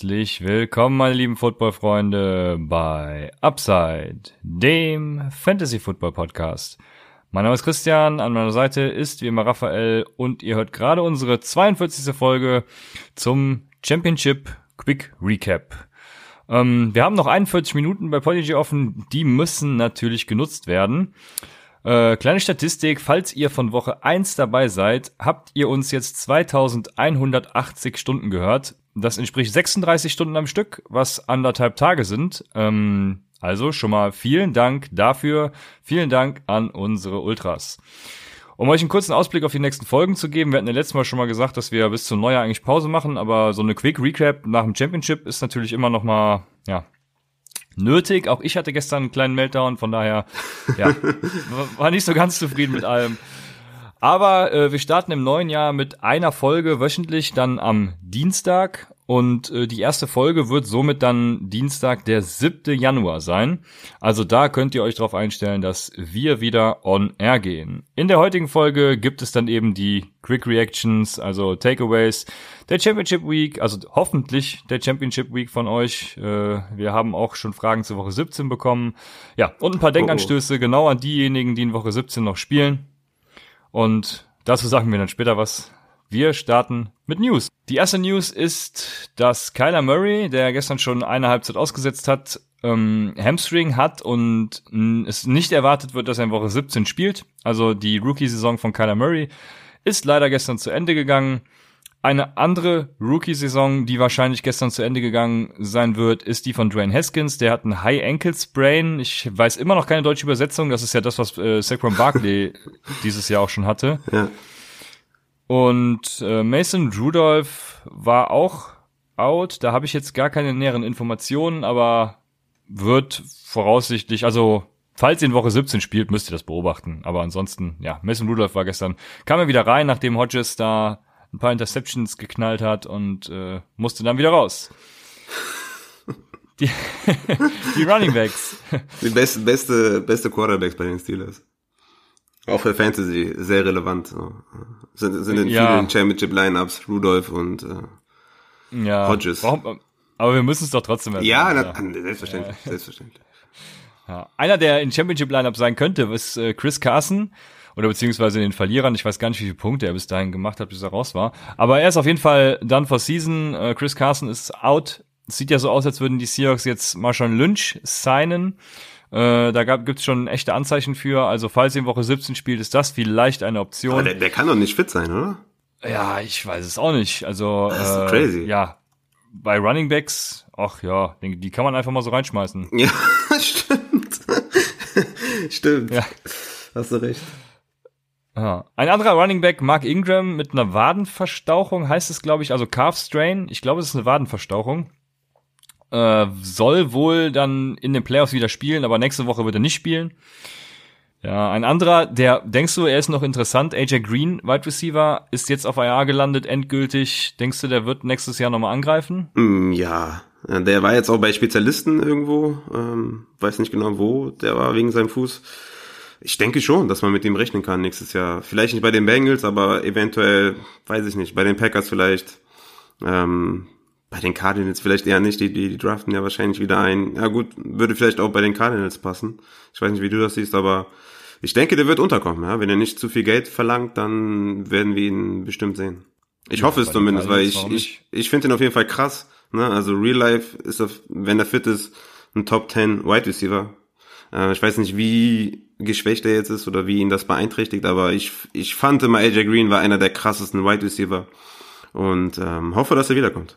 Herzlich willkommen, meine lieben Football-Freunde, bei Upside, dem Fantasy-Football-Podcast. Mein Name ist Christian, an meiner Seite ist wie immer Raphael und ihr hört gerade unsere 42. Folge zum Championship Quick Recap. Ähm, wir haben noch 41 Minuten bei Podigy offen, die müssen natürlich genutzt werden. Äh, kleine Statistik, falls ihr von Woche 1 dabei seid, habt ihr uns jetzt 2180 Stunden gehört. Das entspricht 36 Stunden am Stück, was anderthalb Tage sind. Ähm, also schon mal vielen Dank dafür. Vielen Dank an unsere Ultras. Um euch einen kurzen Ausblick auf die nächsten Folgen zu geben, wir hatten ja letztes Mal schon mal gesagt, dass wir bis zum Neujahr eigentlich Pause machen, aber so eine Quick Recap nach dem Championship ist natürlich immer noch mal, ja, nötig. Auch ich hatte gestern einen kleinen Meltdown, von daher, ja, war nicht so ganz zufrieden mit allem. Aber äh, wir starten im neuen Jahr mit einer Folge wöchentlich, dann am Dienstag. Und äh, die erste Folge wird somit dann Dienstag, der 7. Januar sein. Also da könnt ihr euch darauf einstellen, dass wir wieder on air gehen. In der heutigen Folge gibt es dann eben die Quick Reactions, also Takeaways der Championship Week, also hoffentlich der Championship Week von euch. Äh, wir haben auch schon Fragen zur Woche 17 bekommen. Ja, und ein paar Denkanstöße genau an diejenigen, die in Woche 17 noch spielen. Und dazu sagen wir dann später was. Wir starten mit News. Die erste News ist, dass Kyler Murray, der gestern schon eine Halbzeit ausgesetzt hat, ähm, Hamstring hat und es nicht erwartet wird, dass er in Woche 17 spielt. Also die Rookie-Saison von Kyler Murray ist leider gestern zu Ende gegangen. Eine andere Rookie-Saison, die wahrscheinlich gestern zu Ende gegangen sein wird, ist die von Dwayne Haskins. Der hat einen High Ankle Sprain. Ich weiß immer noch keine deutsche Übersetzung. Das ist ja das, was äh, Saquon Barkley dieses Jahr auch schon hatte. Ja. Und äh, Mason Rudolph war auch out. Da habe ich jetzt gar keine näheren Informationen, aber wird voraussichtlich, also falls ihr in Woche 17 spielt, müsst ihr das beobachten. Aber ansonsten, ja, Mason Rudolph war gestern, kam er wieder rein, nachdem Hodges da ein paar Interceptions geknallt hat und äh, musste dann wieder raus. Die, die Running Backs. Die beste, beste, beste Quarterbacks bei den Steelers. Auch für Fantasy sehr relevant. So. Sind, sind in Ja. vielen Championship-Lineups Rudolph und äh, Ja, Hodges. Warum, aber wir müssen es doch trotzdem ja, erwähnen, na, selbstverständlich, selbstverständlich. Ja. Einer, der in Championship Lineup sein könnte, ist äh, Chris Carson oder beziehungsweise in den Verlierern. Ich weiß gar nicht, wie viele Punkte er bis dahin gemacht hat, bis er raus war. Aber er ist auf jeden Fall done for season. Äh, Chris Carson ist out. Sieht ja so aus, als würden die Seahawks jetzt Marshawn Lynch signen. Äh, da gab, gibt's schon echte Anzeichen für. Also falls ihr in Woche 17 spielt, ist das vielleicht eine Aber Option. der, der kann doch nicht fit sein, oder? Ja, ich weiß es auch nicht. Also Das ist äh, crazy. ja, bei Running Backs, ach ja, die, die kann man einfach mal so reinschmeißen. Ja, stimmt. stimmt. Ja. Hast du recht. Ja. Ein anderer Running Back, Mark Ingram, mit einer Wadenverstauchung, heißt es, glaube ich, also Calf Strain. Ich glaube, es ist eine Wadenverstauchung. Äh, soll wohl dann in den Playoffs wieder spielen, aber nächste Woche wird er nicht spielen. Ja, ein anderer, der, denkst du, er ist noch interessant, AJ Green, Wide Receiver, ist jetzt auf IR gelandet, endgültig. Denkst du, der wird nächstes Jahr nochmal angreifen? Mm, Ja, der war jetzt auch bei Spezialisten irgendwo, ähm, weiß nicht genau wo, der war wegen seinem Fuß. Ich denke schon, dass man mit ihm rechnen kann nächstes Jahr. Vielleicht nicht bei den Bengals, aber eventuell, weiß ich nicht, bei den Packers vielleicht. Ähm, bei den Cardinals vielleicht eher nicht, die, die, die draften ja wahrscheinlich wieder ein. Ja gut, würde vielleicht auch bei den Cardinals passen. Ich weiß nicht, wie du das siehst, aber ich denke, der wird unterkommen. Ja? Wenn er nicht zu viel Geld verlangt, dann werden wir ihn bestimmt sehen. Ich Ja, hoffe es zumindest, weil ich, ich, ich finde ihn auf jeden Fall krass. Ne? Also Real Life ist, auf, wenn er fit ist, ein Top 10 Wide Receiver. Äh, ich weiß nicht, wie geschwächt er jetzt ist oder wie ihn das beeinträchtigt, aber ich, ich fand immer AJ Green war einer der krassesten Wide Receiver und ähm, hoffe, dass er wiederkommt.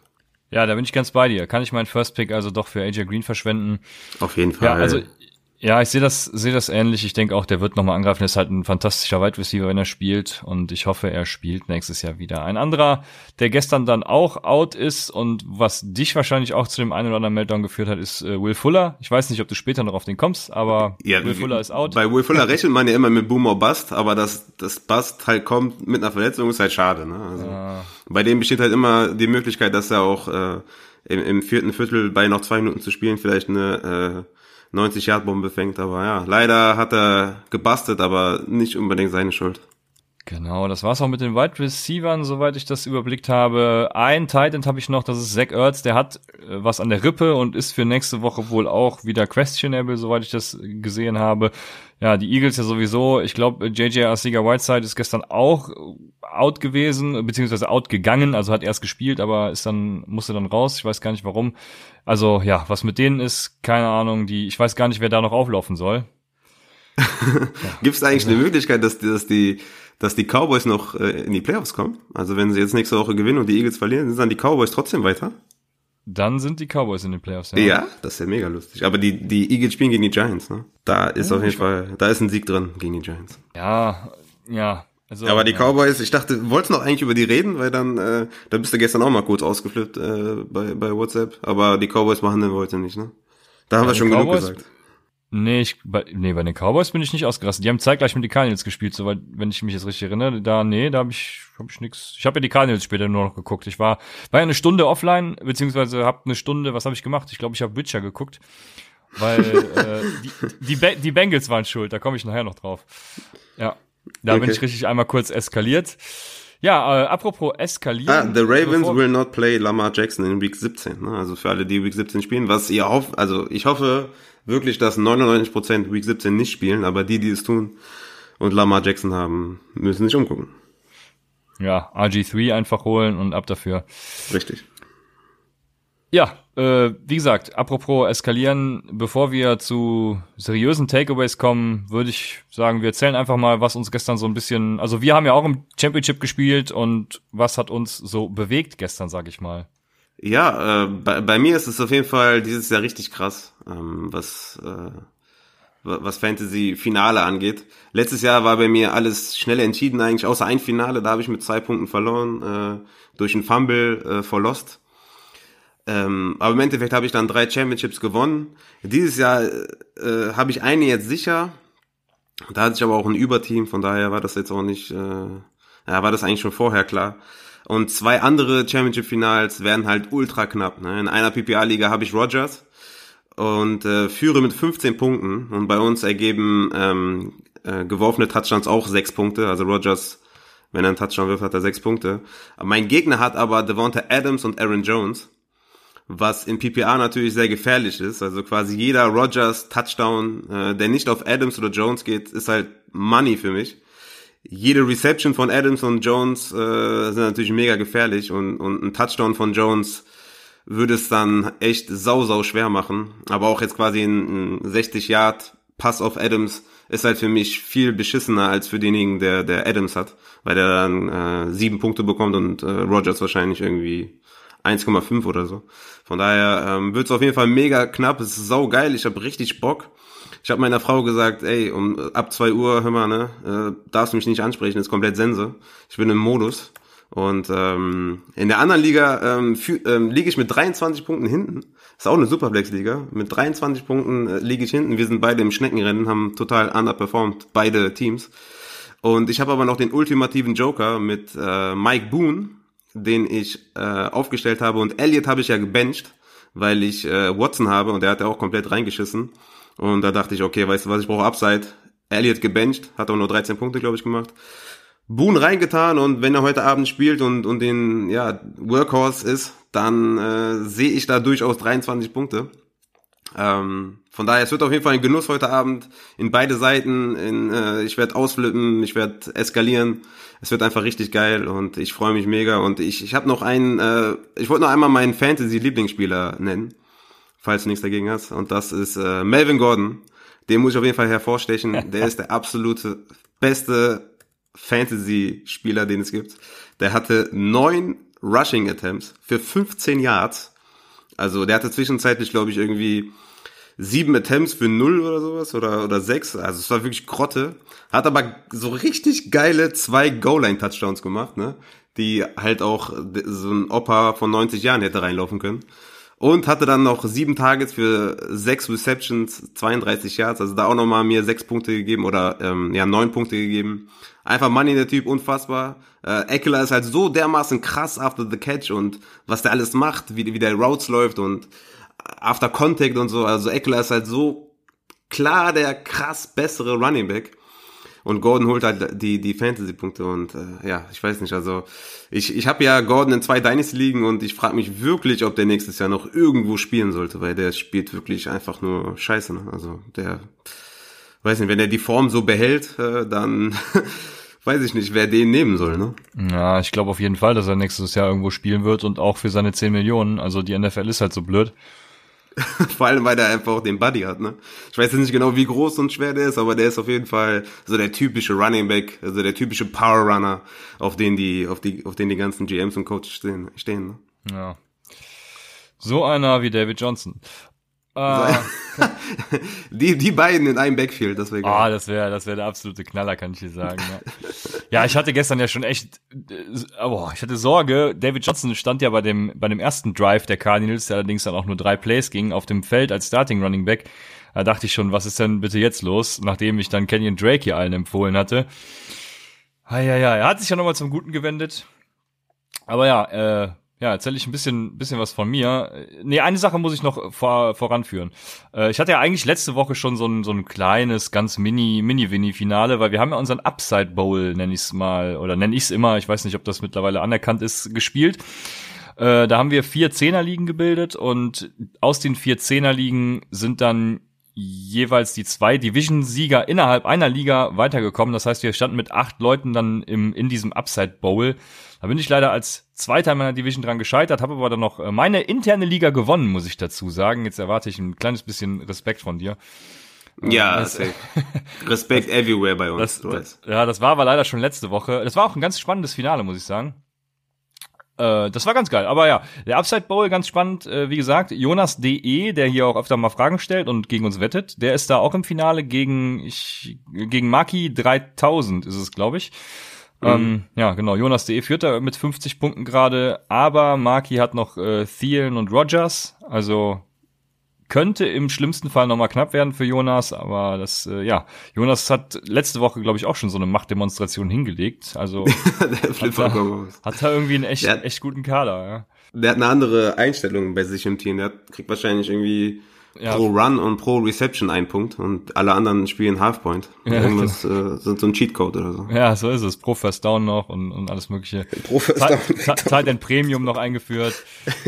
Ja, da bin ich ganz bei dir. Kann ich meinen First Pick also doch für AJ Green verschwenden? Auf jeden Fall. Ja, also ja, ich sehe das sehe das ähnlich. Ich denke auch, der wird nochmal angreifen. Er ist halt ein fantastischer Wide Receiver, wenn er spielt. Und ich hoffe, er spielt nächstes Jahr wieder. Ein anderer, der gestern dann auch out ist und was dich wahrscheinlich auch zu dem einen oder anderen Meltdown geführt hat, ist äh, Will Fuller. Ich weiß nicht, ob du später noch auf den kommst, aber ja, Will Fuller ist out. Bei Will Fuller rechnet man ja immer mit Boom or Bust, aber dass das Bust halt kommt mit einer Verletzung ist halt schade. Ne? Also, Bei dem besteht halt immer die Möglichkeit, dass er auch äh, im, im vierten Viertel bei noch zwei Minuten zu spielen vielleicht eine äh, 90-Yard-Bombe fängt. Aber ja, leider hat er gebastelt, aber nicht unbedingt seine Schuld. Genau, das war's auch mit den Wide Receivern, soweit ich das überblickt habe. Ein Titan habe ich noch, das ist Zach Ertz, der hat äh, was an der Rippe und ist für nächste Woche wohl auch wieder questionable, soweit ich das gesehen habe. Ja, die Eagles ja sowieso. Ich glaube, JJ Arcega Whiteside ist gestern auch out gewesen, beziehungsweise out gegangen, also hat erst gespielt, aber ist dann, musste dann raus. Ich weiß gar nicht warum. Also ja, was mit denen ist, keine Ahnung, die, ich weiß gar nicht, wer da noch auflaufen soll. ja. Gibt es eigentlich eine Möglichkeit, dass die, dass die dass die Cowboys noch äh, in die Playoffs kommen. Also wenn sie jetzt nächste Woche gewinnen und die Eagles verlieren, sind dann die Cowboys trotzdem weiter. Dann sind die Cowboys in den Playoffs, ja. Ja, das ist ja mega lustig. Aber die, die Eagles spielen gegen die Giants, ne? Da ist ja, auf jeden Fall, da ist ein Sieg drin gegen die Giants. Ja, ja. Also, aber die ja. Cowboys, ich dachte, wolltest noch eigentlich über die reden, weil dann, äh, da bist du gestern auch mal kurz ausgeflippt äh, bei, bei WhatsApp. Aber die Cowboys machen den heute nicht, ne? Da haben ja, wir schon Cowboys, genug gesagt. Nee, ich, bei, nee, bei den Cowboys bin ich nicht ausgerastet. Die haben zeitgleich mit den Cardinals gespielt, soweit, wenn ich mich jetzt richtig erinnere. Da, nee, da habe ich, hab ich nix. Ich habe ja die Cardinals später nur noch geguckt. Ich war, war ja eine Stunde offline, beziehungsweise hab eine Stunde, was habe ich gemacht? Ich glaube, ich habe Witcher geguckt, weil äh, die, die, die Bengals waren schuld. Da komme ich nachher noch drauf. Ja, da okay. bin ich richtig einmal kurz eskaliert. Ja, äh, apropos eskalieren. Ah, the Ravens will not play Lamar Jackson in Week 17. Ne? Also für alle, die Week 17 spielen, was ihr hofft, also ich hoffe, wirklich, dass 99% Week 17 nicht spielen, aber die, die es tun und Lamar Jackson haben, müssen sich umgucken. Ja, RG3 einfach holen und ab dafür. Richtig. Ja, äh, wie gesagt, apropos eskalieren, bevor wir zu seriösen Takeaways kommen, würde ich sagen, wir erzählen einfach mal, was uns gestern so ein bisschen, also wir haben ja auch im Championship gespielt und was hat uns so bewegt gestern, sag ich mal. Ja, äh, bei, bei mir ist es auf jeden Fall dieses Jahr richtig krass, ähm, was, äh, was Fantasy-Finale angeht. Letztes Jahr war bei mir alles schnell entschieden eigentlich, außer ein Finale, da habe ich mit zwei Punkten verloren, äh, durch einen Fumble äh, vor Lost. Ähm, aber im Endeffekt habe ich dann drei Championships gewonnen. Dieses Jahr äh, habe ich eine jetzt sicher. Da hatte ich aber auch ein Überteam, von daher war das jetzt auch nicht, äh, ja, war das eigentlich schon vorher klar. Und zwei andere Championship-Finals werden halt ultra knapp. Ne? In einer PPA-Liga habe ich Rogers und äh, führe mit 15 Punkten. Und bei uns ergeben ähm, äh, geworfene Touchdowns auch sechs Punkte. Also Rogers, wenn er einen Touchdown wirft, hat er sechs Punkte. Mein Gegner hat aber Devonta Adams und Aaron Jones, was in PPA natürlich sehr gefährlich ist. Also quasi jeder Rogers Touchdown, äh, der nicht auf Adams oder Jones geht, ist halt Money für mich jede Reception von Adams und Jones äh, sind natürlich mega gefährlich und, und ein Touchdown von Jones würde es dann echt sau, sau schwer machen. Aber auch jetzt quasi ein, ein 60 Yard Pass auf Adams ist halt für mich viel beschissener als für denjenigen, der, der Adams hat, weil der dann äh, sieben Punkte bekommt und äh, Rogers wahrscheinlich irgendwie 1,5 oder so. Von daher ähm, wird es auf jeden Fall mega knapp. Es ist sau geil. Ich habe richtig Bock. Ich habe meiner Frau gesagt, ey, um ab zwei Uhr, hör mal, ne, äh, darfst du mich nicht ansprechen, ist komplett Sense. Ich bin im Modus. Und ähm, in der anderen Liga ähm, ähm, liege ich mit 23 Punkten hinten. Ist auch eine Superflex-Liga. Mit 23 Punkten äh, liege ich hinten. Wir sind beide im Schneckenrennen, haben total underperformed, beide Teams. Und ich habe aber noch den ultimativen Joker mit äh, Mike Boone, den ich äh, aufgestellt habe. Und Elliot habe ich ja gebencht, weil ich äh, Watson habe und der hat ja auch komplett reingeschissen. Und da dachte ich, okay, weißt du was, ich brauche Upside. Elliott gebencht, hat auch nur 13 Punkte, glaube ich, gemacht. Boone reingetan und wenn er heute Abend spielt und, und den ja, Workhorse ist, dann äh, sehe ich da durchaus 23 Punkte. Ähm, von daher, es wird auf jeden Fall ein Genuss heute Abend in beide Seiten. In, äh, ich werde ausflippen, ich werde eskalieren. Es wird einfach richtig geil und ich freue mich mega. Und ich, ich habe noch einen, äh, ich wollte noch einmal meinen Fantasy-Lieblingsspieler nennen falls du nichts dagegen hast. Und das ist äh, Melvin Gordon. Den muss ich auf jeden Fall hervorstechen. Der ist der absolute beste Fantasy-Spieler, den es gibt. Der hatte neun Rushing Attempts für 15 Yards. Also der hatte zwischenzeitlich, glaube ich, irgendwie sieben Attempts für null oder sowas oder, oder sechs. Also es war wirklich Grotte. Hat aber so richtig geile zwei Goal-Line-Touchdowns gemacht, ne? Die halt auch so ein Opa von 90 Jahren hätte reinlaufen können und hatte dann noch sieben Targets für sechs Receptions, 32 Yards, also da auch nochmal mir sechs Punkte gegeben oder ähm, ja neun Punkte gegeben. Einfach Money der Typ, unfassbar. Äh, Eckler ist halt so dermaßen krass after the catch und was der alles macht, wie, wie der Routes läuft und after contact und so. Also Eckler ist halt so klar der krass bessere Running Back. und Gordon holt halt die, die Fantasy-Punkte und äh, ja, ich weiß nicht, also ich, ich habe ja Gordon in zwei Dynasty liegen und ich frage mich wirklich, ob der nächstes Jahr noch irgendwo spielen sollte, weil der spielt wirklich einfach nur Scheiße, ne? also der, weiß nicht, wenn er die Form so behält, äh, dann weiß ich nicht, wer den nehmen soll, ne? Ja, ich glaube auf jeden Fall, dass er nächstes Jahr irgendwo spielen wird und auch für seine 10 Millionen, also die NFL ist halt so blöd. Vor allem, weil der einfach auch den Buddy hat, ne? Ich weiß jetzt nicht genau, wie groß und schwer der ist, aber der ist auf jeden Fall so der typische Running Back, also der typische Power Runner, auf den die, auf die, auf den die ganzen GMs und Coaches stehen, stehen ne? Ja. So einer wie David Johnson. Äh, die, die beiden in einem Backfield, das wäre geil. Ah, das wäre, das wäre der absolute Knaller, kann ich dir sagen. Ja. ja, ich hatte gestern ja schon echt, oh, ich hatte Sorge. David Johnson stand ja bei dem, bei dem ersten Drive der Cardinals, der allerdings dann auch nur drei Plays ging, auf dem Feld als Starting Running Back. Da dachte ich schon, was ist denn bitte jetzt los, nachdem ich dann Kenyon Drake hier allen empfohlen hatte. Ja, ja, ja, er hat sich ja nochmal zum Guten gewendet. Aber ja, äh, ja, erzähle ich ein bisschen, bisschen was von mir. Nee, eine Sache muss ich noch vor, voranführen. Äh, ich hatte ja eigentlich letzte Woche schon so ein, so ein kleines, ganz mini, mini-Winnie-Finale, weil wir haben ja unseren Upside Bowl, nenn ich's mal, oder nenn ich's immer, ich weiß nicht, ob das mittlerweile anerkannt ist, gespielt. Äh, da haben wir vier Zehnerligen gebildet und aus den vier Zehnerligen sind dann jeweils die zwei Division-Sieger innerhalb einer Liga weitergekommen. Das heißt, wir standen mit acht Leuten dann im, in diesem Upside Bowl. Da bin ich leider als Zweiter in meiner Division dran gescheitert, habe aber dann noch äh, meine interne Liga gewonnen, muss ich dazu sagen. Jetzt erwarte ich ein kleines bisschen Respekt von dir. Ja, das, Respekt everywhere bei uns. Das, ja, das war aber leider schon letzte Woche. Das war auch ein ganz spannendes Finale, muss ich sagen. Äh, das war ganz geil. Aber ja, der Upside Bowl, ganz spannend. Äh, wie gesagt, Jonas DE, der hier auch öfter mal Fragen stellt und gegen uns wettet, der ist da auch im Finale gegen, ich, gegen Maki 3000 ist es, glaube ich. Mhm. Ähm, ja, genau. Jonas DE führt da mit 50 Punkten gerade, aber Maki hat noch äh, Thielen und Rogers. Also könnte im schlimmsten Fall nochmal knapp werden für Jonas, aber das, äh, ja, Jonas hat letzte Woche, glaube ich, auch schon so eine Machtdemonstration hingelegt. Also hat, er, hat er irgendwie einen echt, echt guten Kader, ja. Der hat eine andere Einstellung bei sich im Team. Der kriegt wahrscheinlich irgendwie ja. pro Run und pro Reception ein Punkt und alle anderen spielen Halfpoint. Ja, Irgendwas äh, sind so ein Cheatcode oder so. Ja, so ist es. Pro First Down noch und, und alles mögliche. Pro First Down. Zeit in Premium noch eingeführt.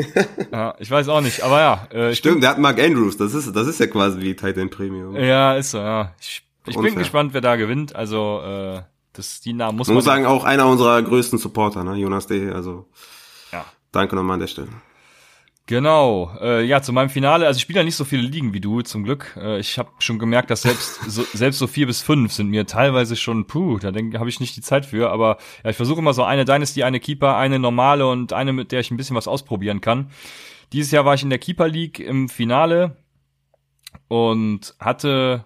ja, ich weiß auch nicht, aber ja. Äh, Stimmt, der hat Mark Andrews. Das ist, das ist ja quasi wie Titan Premium. Ja, ist so, ja. Ich, ich bin gespannt, wer da gewinnt. Also, äh, das, die Namen muss man. Ich muss sagen, auch einer unserer größten Supporter, ne? Jonas D. Also, ja. danke nochmal an der Stelle. Genau, äh, ja, zu meinem Finale, also ich spiele ja nicht so viele Ligen wie du, zum Glück. Äh, ich habe schon gemerkt, dass selbst so, selbst so vier bis fünf sind mir teilweise schon, puh, da habe ich nicht die Zeit für, aber ja, ich versuche immer so eine Dynasty, eine Keeper, eine normale und eine, mit der ich ein bisschen was ausprobieren kann. Dieses Jahr war ich in der Keeper League im Finale und hatte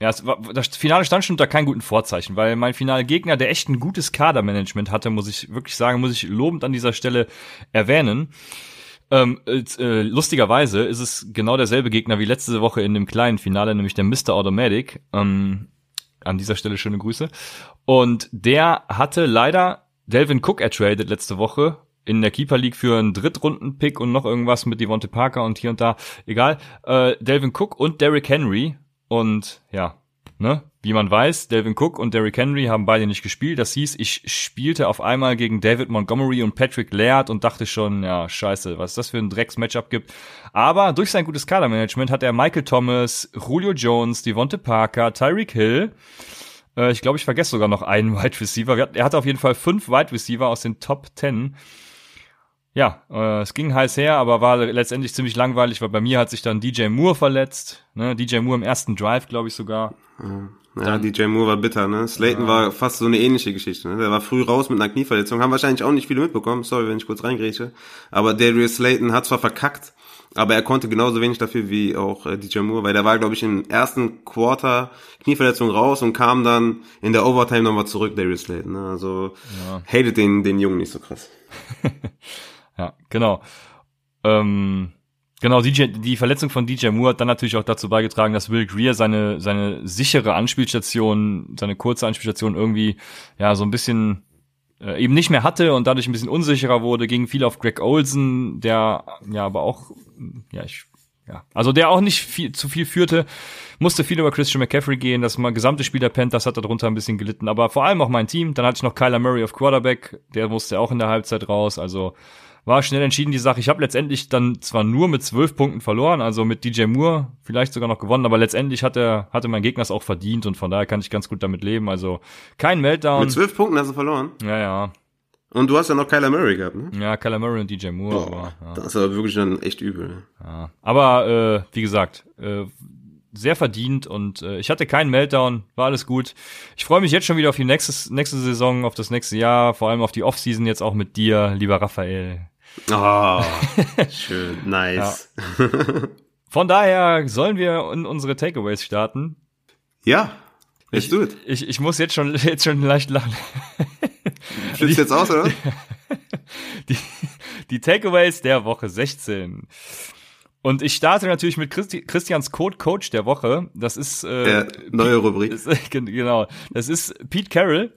ja, war, das Finale stand schon unter keinem guten Vorzeichen, weil mein Finalgegner, der echt ein gutes Kadermanagement hatte, muss ich wirklich sagen, muss ich lobend an dieser Stelle erwähnen. Ähm, äh, lustigerweise ist es genau derselbe Gegner wie letzte Woche in dem kleinen Finale, nämlich der Mr. Automatic. Ähm, an dieser Stelle schöne Grüße. Und der hatte leider Delvin Cook ertradet letzte Woche in der Keeper League für einen Drittrunden-Pick und noch irgendwas mit Devonte Parker und hier und da. Egal. Äh, Delvin Cook und Derrick Henry. Und ja, ne? Wie man weiß, Delvin Cook und Derrick Henry haben beide nicht gespielt. Das hieß, ich spielte auf einmal gegen David Montgomery und Patrick Laird und dachte schon, ja, scheiße, was das für ein Drecks-Matchup gibt. Aber durch sein gutes Kadermanagement hat er Michael Thomas, Julio Jones, Devonte Parker, Tyreek Hill, äh, ich glaube, ich vergesse sogar noch einen Wide Receiver. Er hatte auf jeden Fall fünf Wide Receiver aus den Top Ten. Ja, äh, es ging heiß her, aber war letztendlich ziemlich langweilig, weil bei mir hat sich dann DJ Moore verletzt. Ne? DJ Moore im ersten Drive, glaube ich sogar. Ja. Ja, DJ Moore war bitter, ne? Slayton ja. war fast so eine ähnliche Geschichte, ne? Der war früh raus mit einer Knieverletzung, haben wahrscheinlich auch nicht viele mitbekommen, sorry, wenn ich kurz reingrätsche. Aber Darius Slayton hat zwar verkackt, aber er konnte genauso wenig dafür wie auch äh, DJ Moore, weil der war, glaube ich, im ersten Quarter Knieverletzung raus und kam dann in der Overtime nochmal zurück, Darius Slayton. Ne? Also ja. hatet den, den Jungen nicht so krass. ja, genau. Ähm Genau, DJ, die Verletzung von DJ Moore hat dann natürlich auch dazu beigetragen, dass Will Greer seine, seine sichere Anspielstation, seine kurze Anspielstation irgendwie, ja, so ein bisschen äh, eben nicht mehr hatte und dadurch ein bisschen unsicherer wurde, ging viel auf Greg Olsen, der ja aber auch, ja, ich ja, also der auch nicht viel, zu viel führte, musste viel über Christian McCaffrey gehen, das gesamte Spiel der Panthers hat darunter ein bisschen gelitten, aber vor allem auch mein Team, dann hatte ich noch Kyler Murray auf Quarterback, der musste auch in der Halbzeit raus, also war schnell entschieden die Sache. Ich habe letztendlich dann zwar nur mit zwölf Punkten verloren, also mit DJ Moore vielleicht sogar noch gewonnen, aber letztendlich hat er, hatte mein Gegner es auch verdient und von daher kann ich ganz gut damit leben. Also kein Meltdown. Mit zwölf Punkten hast du verloren? Ja, ja. Und du hast ja noch Kyler Murray gehabt, ne? Ja, Kyler Murray und DJ Moore. Boah, aber, ja. Das ist aber wirklich dann echt übel. Ne? Ja. Aber äh, wie gesagt, äh, sehr verdient und äh, ich hatte keinen Meltdown, war alles gut. Ich freue mich jetzt schon wieder auf die nächste, nächste Saison, auf das nächste Jahr, vor allem auf die Offseason jetzt auch mit dir, lieber Raphael. Oh, schön, nice. Ja. Von daher sollen wir in unsere Takeaways starten. Ja, let's do it. Ich, ich muss jetzt schon, jetzt schon leicht lachen. Flippst jetzt aus, oder? Die, die Takeaways der Woche 16. Und ich starte natürlich mit Christi Christians Code Coach der Woche. Das ist äh, der neue Rubrik. Das, genau. Das ist Pete Carroll.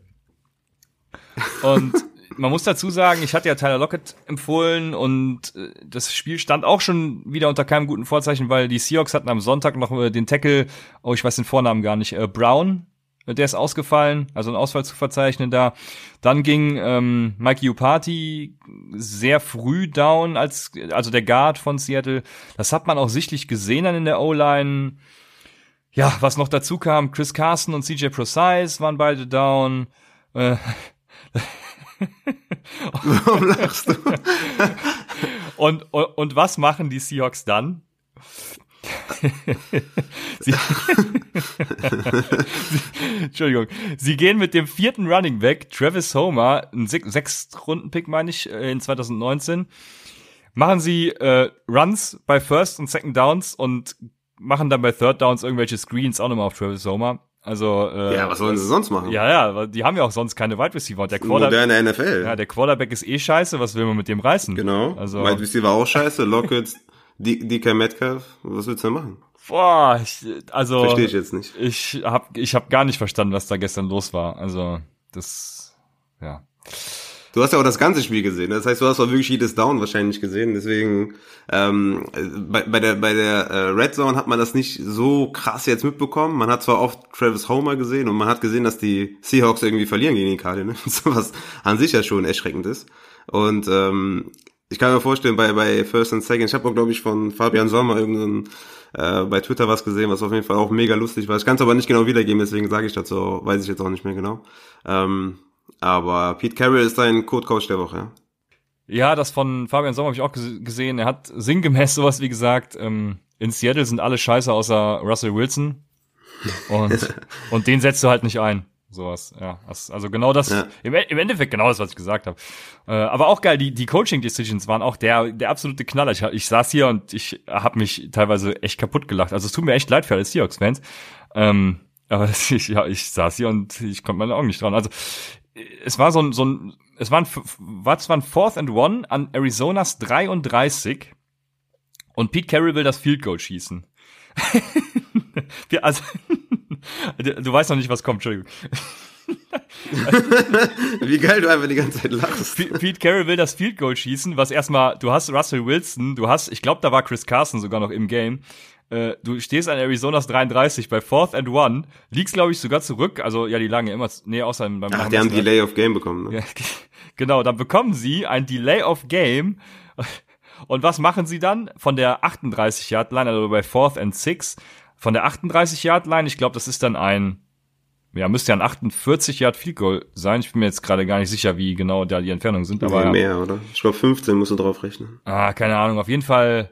Und man muss dazu sagen, ich hatte ja Tyler Lockett empfohlen und äh, das Spiel stand auch schon wieder unter keinem guten Vorzeichen, weil die Seahawks hatten am Sonntag noch äh, den Tackle, oh, ich weiß den Vornamen gar nicht, äh, Brown, äh, der ist ausgefallen, also ein Ausfall zu verzeichnen da. Dann ging ähm, Mike Upati sehr früh down, als also der Guard von Seattle. Das hat man auch sichtlich gesehen dann in der O-Line. Ja, was noch dazu kam, Chris Carson und CJ Precise waren beide down. Äh, Warum lachst du? und, und, und was machen die Seahawks dann? sie, Entschuldigung. Sie gehen mit dem vierten Running Back, Travis Homer, ein Sechs-Runden-Pick, meine ich, äh, in 2019. Machen sie äh, Runs bei First und Second Downs und machen dann bei Third Downs irgendwelche Screens auch nochmal auf Travis Homer. Also äh, ja, was sollen sie sonst machen? Ja, ja, die haben ja auch sonst keine Wide Receiver. der Quarterback, Moderne NFL. Ja, der Quarterback ist eh scheiße. Was will man mit dem reißen? Genau. Also Wide Receiver auch scheiße. Lockett, DK Metcalf. Was willst du denn machen? Boah, ich, also verstehe ich jetzt nicht. Ich hab, ich hab gar nicht verstanden, was da gestern los war. Also das, ja. Du hast ja auch das ganze Spiel gesehen. Das heißt, du hast auch wirklich jedes Down wahrscheinlich gesehen. Deswegen ähm, bei, bei der bei der äh, Red Zone hat man das nicht so krass jetzt mitbekommen. Man hat zwar oft Travis Homer gesehen und man hat gesehen, dass die Seahawks irgendwie verlieren gegen die Cardinals, was an sich ja schon erschreckend ist. Und ähm, ich kann mir vorstellen, bei bei First and Second, ich habe auch glaube ich von Fabian Sommer irgendeinen äh, bei Twitter was gesehen, was auf jeden Fall auch mega lustig war. Ich kann es aber nicht genau wiedergeben, deswegen sage ich dazu, weiß ich jetzt auch nicht mehr genau. Ähm, aber Pete Carroll ist dein Code-Coach der Woche, ja? Das von Fabian Sommer habe ich auch gesehen. Er hat sinngemäß sowas wie gesagt, ähm, in Seattle sind alle scheiße außer Russell Wilson. Und, und den setzt du halt nicht ein. Sowas, ja. Also genau das, ja. im, im, Endeffekt genau das, was ich gesagt habe. Äh, aber auch geil, die, die Coaching-Decisions waren auch der, der absolute Knaller. Ich, ich saß hier und ich habe mich teilweise echt kaputt gelacht. Also es tut mir echt leid für alle Seahawks-Fans. Ähm, aber ich, ja, ich saß hier und ich konnte meine Augen nicht dran. Also es war so ein, so ein, es war, ein, war zwar ein Fourth and One an Arizonas 33 und Pete Carroll will das Field Goal schießen. Wir, also, du weißt noch nicht, was kommt, Entschuldigung. Wie geil du einfach die ganze Zeit lachst. Pete Carroll will das Field Goal schießen, was erstmal, du hast Russell Wilson, du hast, ich glaube, da war Chris Carson sogar noch im Game äh, du stehst an Arizonas 33 bei Fourth and One, liegst, glaube ich, sogar zurück, also ja, die lange immer, nee, außer beim Ach, die haben Delay of Game bekommen, ne? Ja, genau, dann bekommen sie ein Delay of Game und was machen sie dann? Von der 38 Yard Line, also bei Fourth and Six, von der 38 Yard Line, ich glaube, das ist dann ein ja, müsste ja ein 48 Yard Field Goal sein. Ich bin mir jetzt gerade gar nicht sicher, wie genau da die Entfernungen sind, aber. Nee, mehr, oder? Ich glaube 15 musst du drauf rechnen. Ah, keine Ahnung. Auf jeden Fall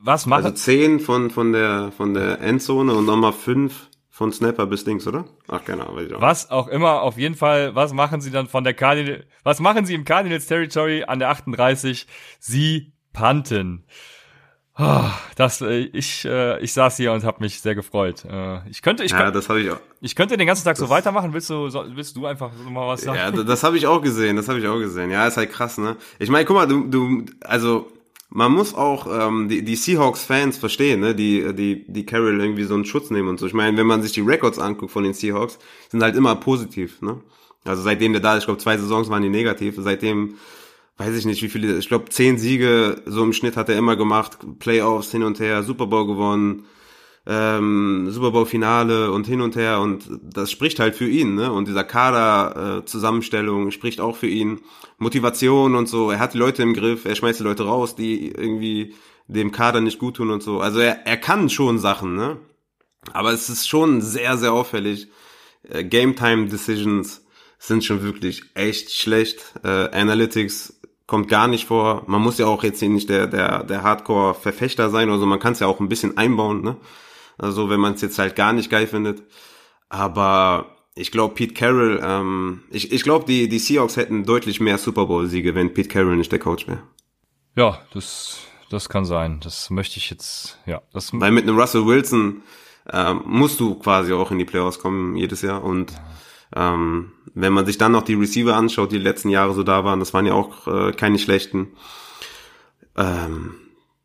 was machen? Also zehn von, von der, von der Endzone und nochmal fünf von Snapper bis Dings, oder? Ach, keine Ahnung. Auch. Was auch immer, auf jeden Fall, was machen sie dann von der Cardinal, was machen sie im Cardinals Territory an der 38? Sie panten. Oh, das, äh, ich, äh, ich saß hier und habe mich sehr gefreut. Äh, ich könnte, ich ja, könnte, das habe ich auch. Ich könnte den ganzen Tag das, so weitermachen. Willst du, willst du einfach mal was sagen? Ja, das habe ich auch gesehen. Das habe ich auch gesehen. Ja, ist halt krass, ne? Ich meine, guck mal, du, du, also man muss auch ähm, die, die Seahawks-Fans verstehen, ne? die, die, die Carroll irgendwie so einen Schutz nehmen und so. Ich meine, wenn man sich die Records anguckt von den Seahawks, sind halt immer positiv. Ne? Also seitdem der da ist, ich glaube, zwei Saisons waren die negativ. Seitdem weiß ich nicht, wie viele, ich glaube zehn Siege so im Schnitt hat er immer gemacht, Playoffs hin und her, Super Bowl gewonnen, ähm, Super Bowl Finale und hin und her und das spricht halt für ihn, ne? Und dieser Kader äh, Zusammenstellung spricht auch für ihn, Motivation und so. Er hat die Leute im Griff, er schmeißt die Leute raus, die irgendwie dem Kader nicht gut tun und so. Also er, er kann schon Sachen, ne? Aber es ist schon sehr sehr auffällig. Äh, Game Time Decisions sind schon wirklich echt schlecht. Äh, Analytics kommt gar nicht vor. Man muss ja auch jetzt hier nicht der, der, der Hardcore-Verfechter sein oder so. Man kann es ja auch ein bisschen einbauen, ne? Also wenn man es jetzt halt gar nicht geil findet. Aber ich glaube, Pete Carroll, ähm, ich, ich glaube, die, die Seahawks hätten deutlich mehr Super Bowl-Siege, wenn Pete Carroll nicht der Coach wäre. Ja, das, das kann sein. Das möchte ich jetzt, ja. Das Weil mit einem Russell Wilson ähm, musst du quasi auch in die Playoffs kommen jedes Jahr und ähm, wenn man sich dann noch die Receiver anschaut, die, die letzten Jahre so da waren, das waren ja auch äh, keine schlechten. Ähm,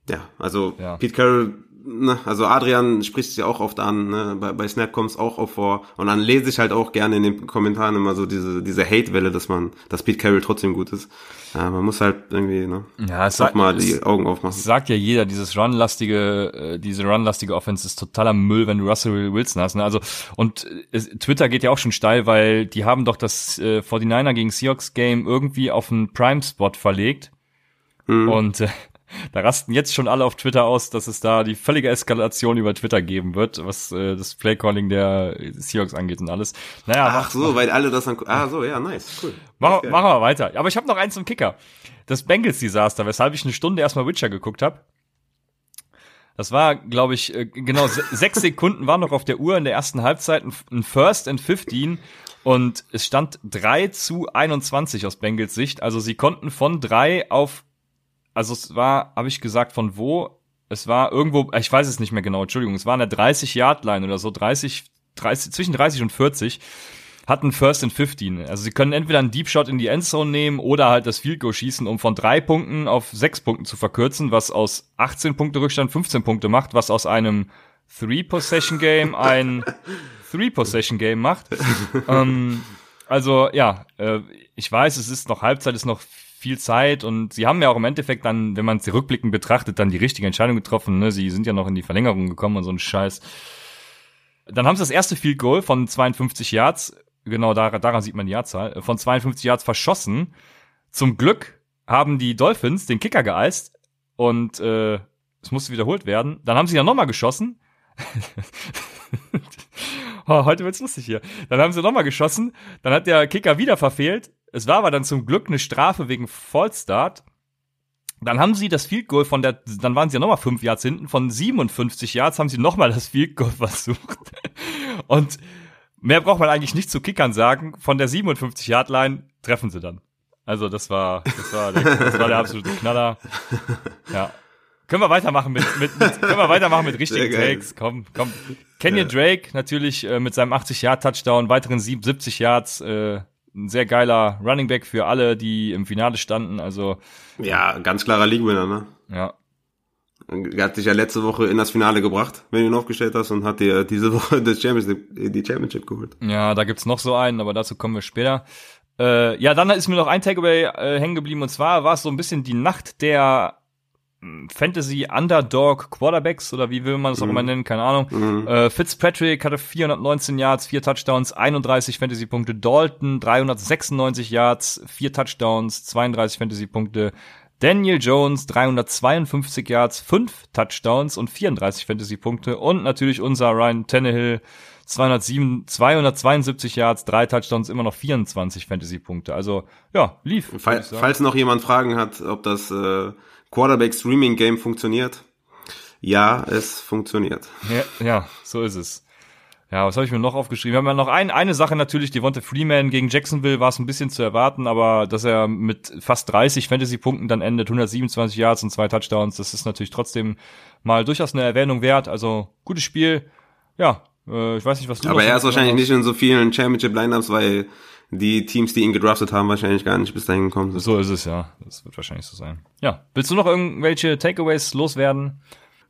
ja, also ja. Pete Carroll ne, also Adrian spricht es ja auch oft an, ne, bei, bei Snap kommt es auch oft vor. Und dann lese ich halt auch gerne in den Kommentaren immer so diese, diese Hate-Welle, dass man, dass Pete Carroll trotzdem gut ist. Ja, man muss halt irgendwie, ne, ja, es sagt, mal die es, Augen aufmachen. Es sagt ja jeder, dieses runlastige, äh, diese runlastige Offense ist totaler Müll, wenn du Russell Wilson hast. Ne? Also und äh, Twitter geht ja auch schon steil, weil die haben doch das äh, 49er gegen Seahawks Game irgendwie auf einen Prime-Spot verlegt. Mhm. Und äh, da rasten jetzt schon alle auf Twitter aus, dass es da die völlige Eskalation über Twitter geben wird, was äh, das Playcalling der Seahawks angeht und alles. Naja, Ach mach, so, mach, weil alle das dann. Ah so, ja, nice, cool. Mach, machen wir weiter. Aber ich habe noch eins zum Kicker. Das Bengals-Desaster, weshalb ich eine Stunde erstmal Witcher geguckt habe. Das war, glaube ich, äh, genau sechs Sekunden waren noch auf der Uhr in der ersten Halbzeit ein First and 15 und es stand 3 zu 21 aus Bengals Sicht. Also sie konnten von 3 auf also es war, habe ich gesagt, von wo? Es war irgendwo, ich weiß es nicht mehr genau, Entschuldigung, es war eine 30-Yard-Line oder so, 30, 30, zwischen 30 und 40, hatten First and 15. Also sie können entweder einen Deep Shot in die Endzone nehmen oder halt das Field Goal schießen, um von drei Punkten auf sechs Punkten zu verkürzen, was aus 18 Punkte Rückstand 15 Punkte macht, was aus einem Three-Possession-Game ein Three-Possession-Game macht. ähm, also ja, äh, ich weiß, es ist noch Halbzeit, ist noch viel Zeit und sie haben ja auch im Endeffekt dann, wenn man sie rückblickend betrachtet, dann die richtige Entscheidung getroffen. Ne? Sie sind ja noch in die Verlängerung gekommen und so ein Scheiß. Dann haben sie das erste Field Goal von 52 Yards, genau daran, daran sieht man die Jahrzahl, von 52 Yards verschossen. Zum Glück haben die Dolphins den Kicker geeist und äh, es musste wiederholt werden. Dann haben sie ja nochmal geschossen. oh, heute wird's lustig hier. Dann haben sie nochmal geschossen. Dann hat der Kicker wieder verfehlt. Es war aber dann zum Glück eine Strafe wegen Fallstart. Dann haben sie das Field Goal von der, dann waren sie ja nochmal fünf Yards hinten, von 57 Yards haben sie nochmal das Field Goal versucht. Und mehr braucht man eigentlich nicht zu Kickern sagen. Von der 57 Yard Line treffen sie dann. Also das war, das war, der, das war der absolute Knaller. Ja. Können wir weitermachen mit, mit, mit können wir weitermachen mit richtigen Takes? Komm, komm. Kenyon ja. Drake natürlich äh, mit seinem 80 Yard Touchdown, weiteren 70 Yards, äh, ein sehr geiler Running Back für alle, die im Finale standen. Also ja, ganz klarer League-Winner, ne? Ja. Er hat dich ja letzte Woche in das Finale gebracht, wenn du ihn aufgestellt hast, und hat dir diese Woche das Championship, die Championship geholt. Ja, da gibt's noch so einen, aber dazu kommen wir später. Äh, ja, dann ist mir noch ein Takeaway äh, hängen geblieben, und zwar war es so ein bisschen die Nacht der Fantasy Underdog Quarterbacks oder wie will man das auch immer mhm. nennen, keine Ahnung. Mhm. Äh, Fitzpatrick hatte 419 Yards, 4 Touchdowns, 31 Fantasy Punkte. Dalton 396 Yards, 4 Touchdowns, 32 Fantasy Punkte. Daniel Jones 352 Yards, 5 Touchdowns und 34 Fantasy Punkte und natürlich unser Ryan Tannehill 207, 272 Yards, 3 Touchdowns, immer noch 24 Fantasy Punkte. Also ja, lief. Fall, falls noch jemand Fragen hat, ob das äh Quarterback Streaming Game funktioniert. Ja, es funktioniert. Ja, ja so ist es. Ja, was habe ich mir noch aufgeschrieben? Wir haben ja noch ein, eine Sache natürlich, die Wonte Freeman gegen Jacksonville war es ein bisschen zu erwarten, aber dass er mit fast 30 Fantasy-Punkten dann endet, 127 Yards und zwei Touchdowns, das ist natürlich trotzdem mal durchaus eine Erwähnung wert. Also gutes Spiel. Ja, äh, ich weiß nicht, was du Aber er ist wahrscheinlich nicht in so vielen Championship-Lineups, weil die Teams, die ihn gedraftet haben, wahrscheinlich gar nicht bis dahin gekommen sind. So ist es, ja. Das wird wahrscheinlich so sein. Ja. Willst du noch irgendwelche Takeaways loswerden?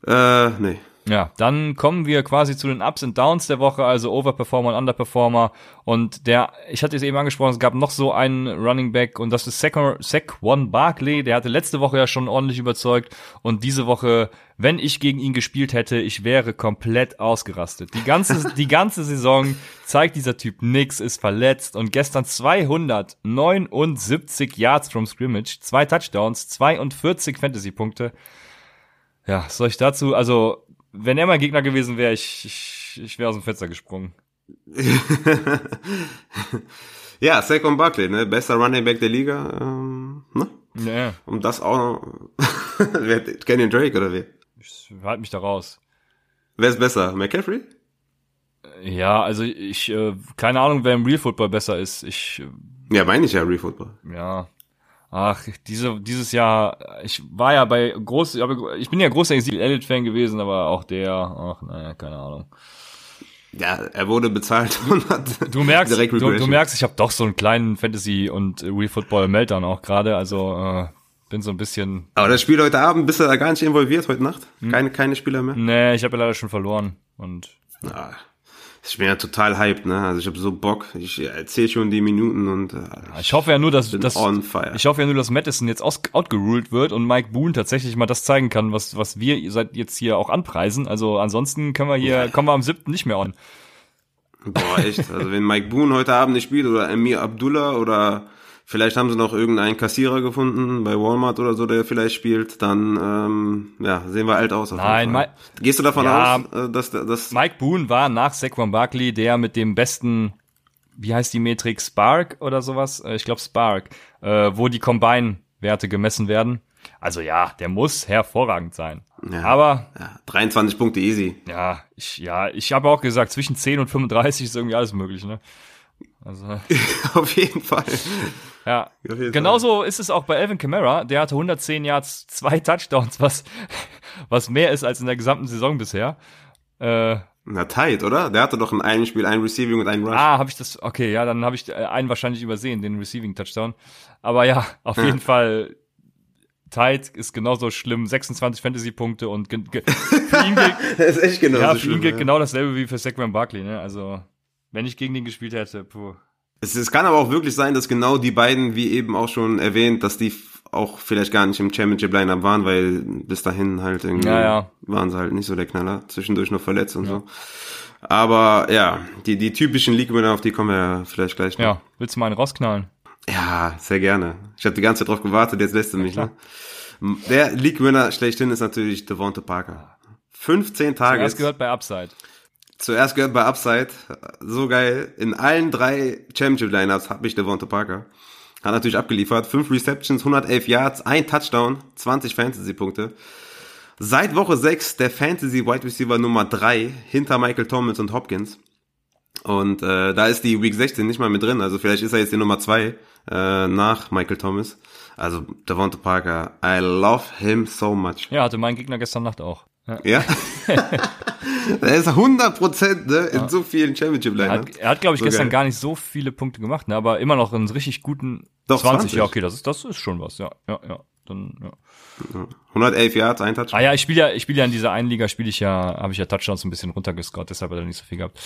Äh, nee. Ja, dann kommen wir quasi zu den Ups und Downs der Woche, also Overperformer und Underperformer. Und der, ich hatte es eben angesprochen, es gab noch so einen Running Back und das ist Saquon Barkley. Der hatte letzte Woche ja schon ordentlich überzeugt und diese Woche, wenn ich gegen ihn gespielt hätte, ich wäre komplett ausgerastet. Die ganze, die ganze Saison zeigt dieser Typ nix, ist verletzt und gestern 279 Yards from Scrimmage, zwei Touchdowns, 42 Fantasy-Punkte. Ja, soll ich dazu, also wenn er mein Gegner gewesen wäre, ich, ich, ich wäre aus dem Fenster gesprungen. ja, Saquon Barkley, ne? Bester Running Back der Liga. Ähm, ne? Ja. Um das auch noch. Kenny Drake oder wie? Ich halte mich da raus. Wer ist besser? McCaffrey? Ja, also ich, äh, keine Ahnung, wer im Real Football besser ist. Ich. Äh, ja, meine ich ja Real Football. Ja. Ach, diese, dieses Jahr, ich war ja bei groß, ich bin ja großer Ezekiel Elliott-Fan gewesen, aber auch der, ach, naja, keine Ahnung. Ja, er wurde bezahlt und hat du merkst, direkt du, du merkst, ich habe doch so einen kleinen Fantasy und Wii Football Meltdown auch gerade, also äh, bin so ein bisschen. Aber das Spiel heute Abend bist du da gar nicht involviert heute Nacht? Hm? Keine keine Spieler mehr? Nee, ich habe ja leider schon verloren und. Ah, ich bin ja total hyped, ne? Also ich habe so Bock. Ich erzähle schon die Minuten und äh, ich hoffe ja nur, dass, dass ich hoffe ja nur, dass Madison jetzt aus, outgeruled wird und Mike Boone tatsächlich mal das zeigen kann, was was wir seit jetzt hier auch anpreisen. Also ansonsten können wir hier kommen wir am siebten nicht mehr on. Boah, echt. Also wenn Mike Boone heute Abend nicht spielt oder Emir Abdullah oder Vielleicht haben sie noch irgendeinen Kassierer gefunden bei Walmart oder so, der vielleicht spielt. Dann ähm, ja, sehen wir alt aus. Nein, Ma gehst du davon ja, aus, äh, dass dass Mike Boone war nach Saquon Barkley der mit dem besten, wie heißt die Metrik Spark oder sowas? Äh, ich glaube Spark, äh, wo die Combine-Werte gemessen werden. Also ja, der muss hervorragend sein. Ja, Aber ja, 23 Punkte easy. Ja, ich ja, ich habe auch gesagt, zwischen 10 und 35 ist irgendwie alles möglich, ne? Also auf jeden Fall. Ja, genauso ist es auch bei Elvin Kamara. Der hatte 110 Yards, zwei Touchdowns, was, was mehr ist als in der gesamten Saison bisher. Äh, Na, tight, oder? Der hatte doch in einem Spiel ein Receiving und ein Rush. Ah, habe ich das, okay, ja, dann habe ich äh, einen wahrscheinlich übersehen, den Receiving Touchdown. Aber ja, auf ja. jeden Fall tight ist genauso schlimm. 26 Fantasy-Punkte und für ihn gilt, das ist echt genauso ja, für ihn gilt ja. genau dasselbe wie für Saquon Barkley, ne? Also, wenn ich gegen den gespielt hätte, puh. Es, es kann aber auch wirklich sein, dass genau die beiden, wie eben auch schon erwähnt, dass die auch vielleicht gar nicht im Championship Lineup waren, weil bis dahin halt irgendwie ja, ja. waren sie halt nicht so der Knaller, zwischendurch noch verletzt und ja. so. Aber ja, die, die typischen League-Winner, auf die kommen wir ja vielleicht gleich noch. Ja, willst du mal einen rausknallen? Ja, sehr gerne. Ich habe die ganze Zeit drauf gewartet, jetzt lässt du mich. Ne? Der League-Winner schlechthin ist natürlich Devonta Parker. 15 Tage. Zuerst gehört bei Upside. Zuerst gehört bei Upside. So geil. In allen drei Championship-Lineups hat mich Devonta Parker. Hat natürlich abgeliefert. Fünf Receptions, 111 Yards, ein Touchdown, 20 Fantasy-Punkte. Seit Woche 6 der Fantasy Wide Receiver Nummer 3 hinter Michael Thomas und Hopkins. Und äh, da ist die Week 16 nicht mal mit drin. Also vielleicht ist er jetzt die Nummer 2 äh, nach Michael Thomas. Also Devonta Parker, I love him so much. Ja, hatte mein Gegner gestern Nacht auch. Ja. ja? er ist 100 Prozent ne, in ja. so vielen championship Er hat, er hat glaube ich, so gestern geil. gar nicht so viele Punkte gemacht, ne, aber immer noch einen richtig guten Doch, 20. 20. Ja, okay, das ist, das ist schon was, ja. ja, ja. Dann, ja. 111 Yards, ein Touchdown. Ah ja, ich spiele ja, ich spiele ja in dieser einen Liga, spiele ich ja, habe ich ja Touchdowns ein bisschen runtergescored, deshalb hat er nicht so viel gehabt.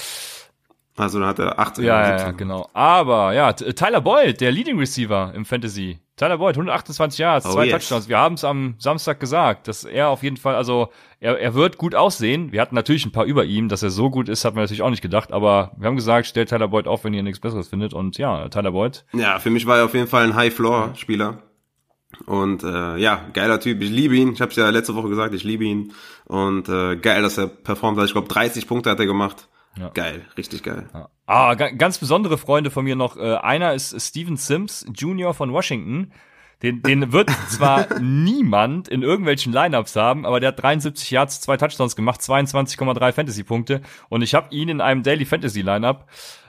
Also dann hat er 18. Ja, ja, genau. Aber ja, Tyler Boyd, der Leading Receiver im Fantasy. Tyler Boyd, 128 Yards, oh, zwei yes. Touchdowns. Wir haben es am Samstag gesagt, dass er auf jeden Fall, also er, er wird gut aussehen. Wir hatten natürlich ein paar über ihm, dass er so gut ist, hat man natürlich auch nicht gedacht. Aber wir haben gesagt, stellt Tyler Boyd auf, wenn ihr nichts Besseres findet. Und ja, Tyler Boyd. Ja, für mich war er auf jeden Fall ein High-Floor-Spieler. Und äh, ja, geiler Typ. Ich liebe ihn. Ich habe es ja letzte Woche gesagt, ich liebe ihn. Und äh, geil, dass er performt hat. Ich glaube, 30 Punkte hat er gemacht. Ja. Geil, richtig geil. Ja. Ah, ganz besondere Freunde von mir noch. Äh, einer ist Steven Sims Jr. von Washington. Den, den wird zwar niemand in irgendwelchen Lineups haben, aber der hat 73 Yards, zwei Touchdowns gemacht, 22,3 Fantasy-Punkte. Und ich habe ihn in einem Daily Fantasy Lineup.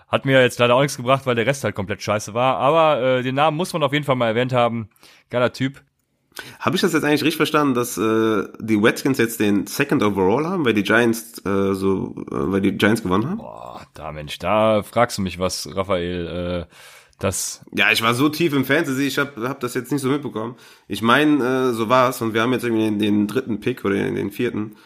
Hat mir jetzt leider auch nichts gebracht, weil der Rest halt komplett scheiße war. Aber äh, den Namen muss man auf jeden Fall mal erwähnt haben. Geiler Typ. Habe ich das jetzt eigentlich richtig verstanden, dass äh, die Redskins jetzt den Second Overall haben, weil die Giants äh, so, äh, weil die Giants gewonnen haben? Boah, da Mensch, da fragst du mich was, Raphael. Äh, das. Ja, ich war so tief im Fantasy, ich habe hab das jetzt nicht so mitbekommen. Ich meine, äh, so war's und wir haben jetzt irgendwie den, den dritten Pick oder den, den vierten.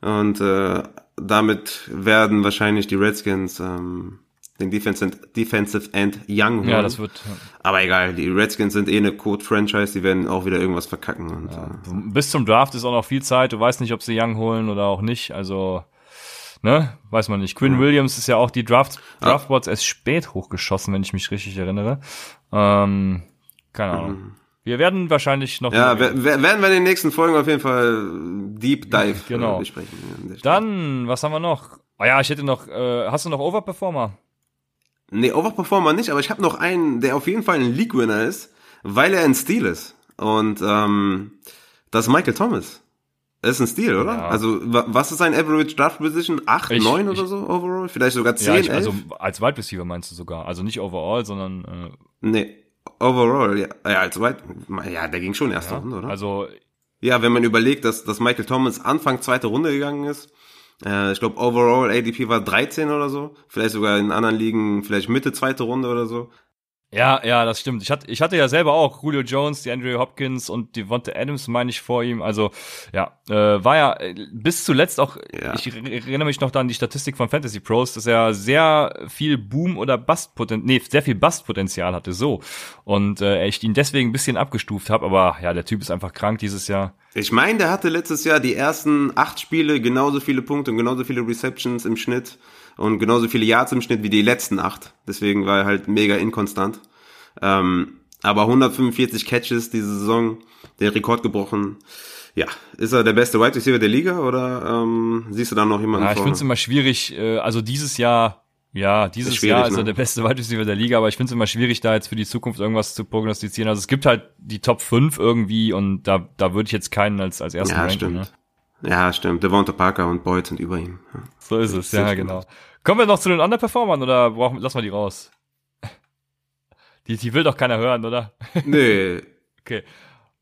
Und äh, damit werden wahrscheinlich die Redskins ähm, den Defensive, Defensive End Young holen. Ja, das wird. Aber egal, die Redskins sind eh eine Code-Franchise, die werden auch wieder irgendwas verkacken. Und, ja. äh, Bis zum Draft ist auch noch viel Zeit. Du weißt nicht, ob sie Young holen oder auch nicht. Also, ne, weiß man nicht. Quinn ja. Williams ist ja auch die Draft, Draftboards erst spät hochgeschossen, wenn ich mich richtig erinnere. Ähm, keine Ahnung. Mhm. Wir werden wahrscheinlich noch. Ja, werden wir in den nächsten Folgen auf jeden Fall Deep Dive genau. besprechen. Dann, was haben wir noch? Oh ja, ich hätte noch, äh, hast du noch Overperformer? Nee, Overperformer nicht, aber ich habe noch einen, der auf jeden Fall ein League-Winner ist, weil er ein Stil ist. Und ähm, das ist Michael Thomas. Er ist ein Stil, oder? Ja. Also, was ist sein Average Draft Position? 8, ich, 9 oder so overall? Vielleicht sogar 10, ja, ich, 11? Also als Wide Receiver meinst du sogar. Also nicht overall, sondern äh, Nee, overall, ja, ja als Wide ja, der ging schon erste ja, Runde, oder? Also ja, wenn man überlegt, dass, dass Michael Thomas Anfang zweite Runde gegangen ist, äh, ich glaube, overall ADP war 13 oder so. Vielleicht sogar in anderen Ligen, vielleicht Mitte zweite Runde oder so. Ja, ja, das stimmt. Ich hatte, ich hatte ja selber auch Julio Jones, die Andrew Hopkins und Devonta Adams, meine ich, vor ihm. Also, ja, äh, war ja äh, bis zuletzt auch, ja. ich erinnere mich noch da an die Statistik von Fantasy Pros, dass er sehr viel Boom- oder Bustpotenzial, nee, sehr viel Bustpotenzial hatte, so. Und äh, ich ihn deswegen ein bisschen abgestuft habe, aber ja, der Typ ist einfach krank dieses Jahr. Ich meine, der hatte letztes Jahr die ersten acht Spiele genauso viele Punkte und genauso viele Receptions im Schnitt und genauso viele Yards im Schnitt wie die letzten acht. Deswegen war er halt mega inkonstant. Ähm, aber 145 Catches diese Saison, der Rekord gebrochen. Ja, ist er der beste Wide Receiver der Liga oder ähm, siehst du da noch jemanden? Ja, ich finde es immer schwierig. Äh, also dieses Jahr ja, dieses Jahr ist er ne? der beste Wide Receiver der Liga, aber ich finde es immer schwierig, da jetzt für die Zukunft irgendwas zu prognostizieren. Also es gibt halt die Top 5 irgendwie und da, da würde ich jetzt keinen als, als ersten ja, ranken. Stimmt. Ne? Ja, stimmt. Devonta Parker und Boyd sind über ihm. Ja. So ist es, ja, genau. Gut. Kommen wir noch zu den Underperformern oder brauchen, lassen wir die raus? Die, die will doch keiner hören, oder? Nee. okay.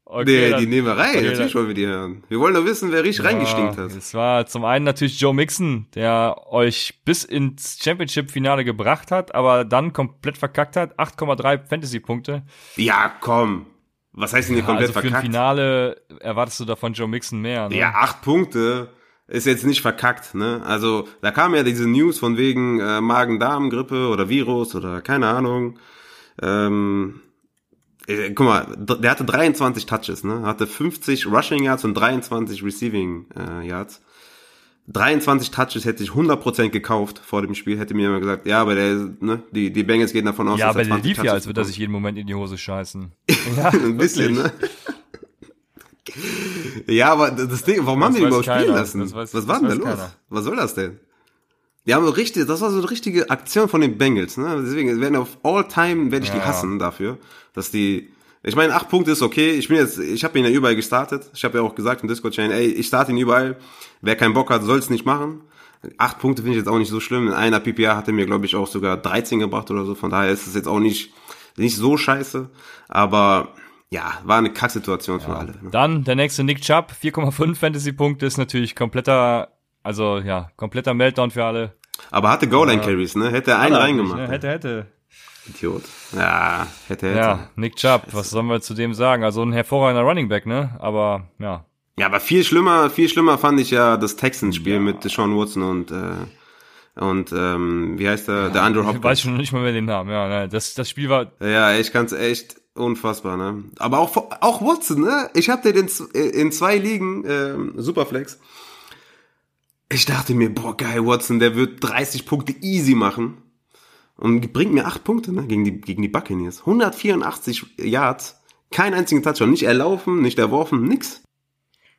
Okay, nee, dann, die nehmen wir rein. Okay, natürlich wollen wir die hören. Wir wollen nur wissen, wer richtig ja, reingestinkt hat. Es war zum einen natürlich Joe Mixon, der euch bis ins Championship-Finale gebracht hat, aber dann komplett verkackt hat. 8,3 Fantasy-Punkte. Ja, komm. Was heißt denn hier ja, komplett also für verkackt? Für ein Finale erwartest du davon Joe Mixon mehr. Ne? Ja, acht Punkte ist jetzt nicht verkackt, ne? Also da kam ja diese News von wegen äh, Magen-Darm-Grippe oder Virus oder keine Ahnung. Ähm, äh, guck mal, der hatte 23 Touches, ne? Hatte 50 Rushing Yards und 23 Receiving äh, Yards. 23 Touches hätte ich 100% gekauft vor dem Spiel, hätte mir immer gesagt, ja, aber der, ne, die, die Bengals gehen davon aus, ja, dass er 20 aber der lief ja, als würde er sich jeden Moment in die Hose scheißen. ja, ein bisschen, ne? ja, aber das Ding, warum das haben die überhaupt spielen lassen? Weiß, Was war denn da los? Keiner. Was soll das denn? Die haben so richtig, das war so eine richtige Aktion von den Bengals, ne? Deswegen werden auf all time werde ich ja. die hassen dafür, dass die ich meine, acht Punkte ist okay. Ich bin jetzt, ich habe ihn ja überall gestartet. Ich habe ja auch gesagt im Discord-Chain, ey, ich starte ihn überall. Wer keinen Bock hat, soll es nicht machen. Acht Punkte finde ich jetzt auch nicht so schlimm. In einer PPA hat er mir, glaube ich, auch sogar 13 gebracht oder so. Von daher ist es jetzt auch nicht, nicht so scheiße. Aber ja, war eine Kacksituation ja. für alle. Ne? Dann der nächste Nick Chubb, 4,5 Fantasy-Punkte ist natürlich kompletter also ja, kompletter Meltdown für alle. Aber hatte Goal-Line-Carries, ne? Hätte er einen reingemacht. Ne? Hätte, hätte. Idiot. Ja, hätte, hätte. Ja, Nick Chubb, was sollen wir zu dem sagen? Also ein hervorragender Running Back, ne? Aber, ja. Ja, aber viel schlimmer, viel schlimmer fand ich ja das Texans-Spiel ja. mit Sean Watson und, äh, und ähm, wie heißt der? Ja, der Andrew Hopkins. Ich weiß schon nicht mal mehr den Namen, ja. Ne? Das, das Spiel war. Ja, ich kann's echt unfassbar, ne? Aber auch, auch Watson, ne? Ich hab den in, in zwei Ligen, ähm, Superflex. Ich dachte mir, boah, geil, Watson, der wird 30 Punkte easy machen. Und bringt mir 8 Punkte ne, gegen, die, gegen die Buccaneers. 184 Yards, kein einzigen Touchdown. Nicht erlaufen, nicht erworfen, nix.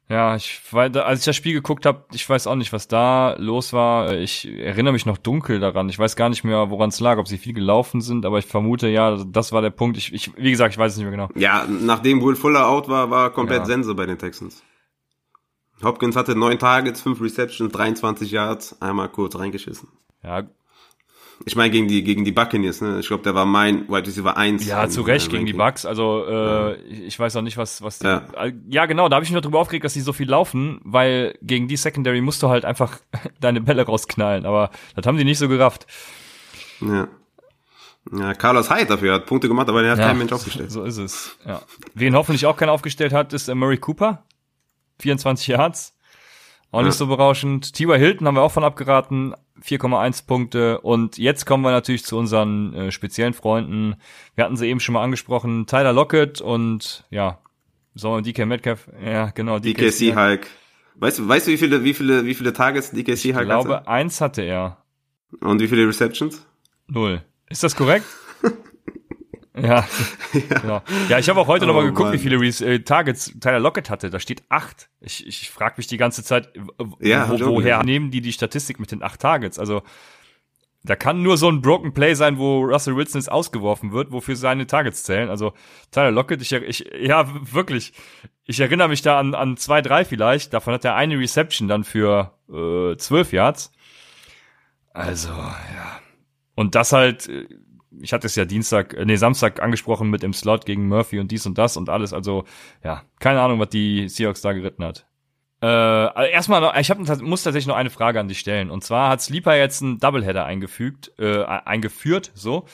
Ja, ich, weil, als ich das Spiel geguckt habe, ich weiß auch nicht, was da los war. Ich erinnere mich noch dunkel daran. Ich weiß gar nicht mehr, woran es lag, ob sie viel gelaufen sind, aber ich vermute, ja, das war der Punkt. Ich, ich, wie gesagt, ich weiß es nicht mehr genau. Ja, nachdem Will Fuller out war, war komplett ja. Sense bei den Texans. Hopkins hatte neun Targets, fünf Receptions, 23 Yards, einmal kurz reingeschissen. Ja. Ich meine gegen die gegen die Buccaneers, ne? Ich glaube, der war mein Wide Receiver 1. Ja, zu Recht gegen die Bucks. Also äh, ja. ich weiß auch nicht, was was die, ja. ja genau, da habe ich mich noch drüber aufgeregt, dass die so viel laufen, weil gegen die Secondary musst du halt einfach deine Bälle rausknallen. Aber das haben die nicht so gerafft. Ja. Ja, Carlos Hyde dafür hat Punkte gemacht, aber der hat ja, kein Mensch aufgestellt. So ist es. Ja. Wen hoffentlich auch keiner aufgestellt hat, ist äh, Murray Cooper. 24 Yards. Auch nicht so berauschend. T.Y. Hilton haben wir auch von abgeraten, 4,1 Punkte. Und jetzt kommen wir natürlich zu unseren äh, speziellen Freunden. Wir hatten sie eben schon mal angesprochen, Tyler Lockett und ja, wir DK Metcalf? Ja, genau. DKC Hulk. Weißt du, weißt du, wie viele, wie viele, wie viele Targets DKC Hulk hatte? Ich glaube, eins hatte er. Und wie viele Receptions? Null. Ist das korrekt? Ja, ja. Genau. ja, ich habe auch heute oh, nochmal geguckt, Mann. wie viele äh, Targets Tyler Lockett hatte. Da steht acht. Ich, ich frage mich die ganze Zeit, ja, wo, woher ja. nehmen die die Statistik mit den acht Targets? Also da kann nur so ein Broken Play sein, wo Russell Wilson jetzt ausgeworfen wird, wofür seine Targets zählen. Also Tyler Lockett, ich, ich ja wirklich, ich erinnere mich da an, an zwei, drei vielleicht. Davon hat er eine Reception dann für äh, zwölf Yards. Also ja. Und das halt äh, ich hatte es ja Dienstag, äh, nee, Samstag angesprochen mit dem Slot gegen Murphy und dies und das und alles. Also, ja, keine Ahnung, was die Seahawks da geritten hat. Äh, also erstmal noch, ich hab, muss tatsächlich noch eine Frage an dich stellen. Und zwar hat Sleeper jetzt einen Doubleheader eingefügt, äh, eingeführt, so.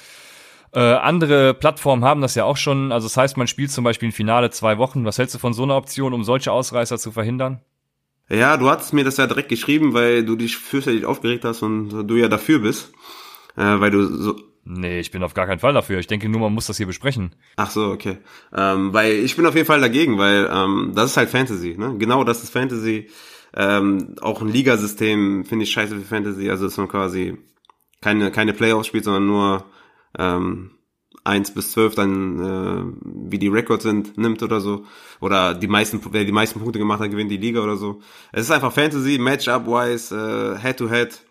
Äh, andere Plattformen haben das ja auch schon. Also das heißt, man spielt zum Beispiel ein Finale zwei Wochen. Was hältst du von so einer Option, um solche Ausreißer zu verhindern? Ja, du hattest mir das ja direkt geschrieben, weil du dich fürchterlich aufgeregt hast und du ja dafür bist. Äh, weil du so Nee, ich bin auf gar keinen Fall dafür. Ich denke nur, man muss das hier besprechen. Ach so, okay. Ähm, weil ich bin auf jeden Fall dagegen, weil ähm, das ist halt Fantasy, ne? Genau, das ist Fantasy. Ähm, auch ein Ligasystem finde ich scheiße für Fantasy. Also dass man quasi keine keine Playoffs spielt, sondern nur ähm, eins bis zwölf dann äh, wie die Records sind nimmt oder so oder die meisten wer die meisten Punkte gemacht hat gewinnt die Liga oder so. Es ist einfach Fantasy Matchup wise äh, Head to Head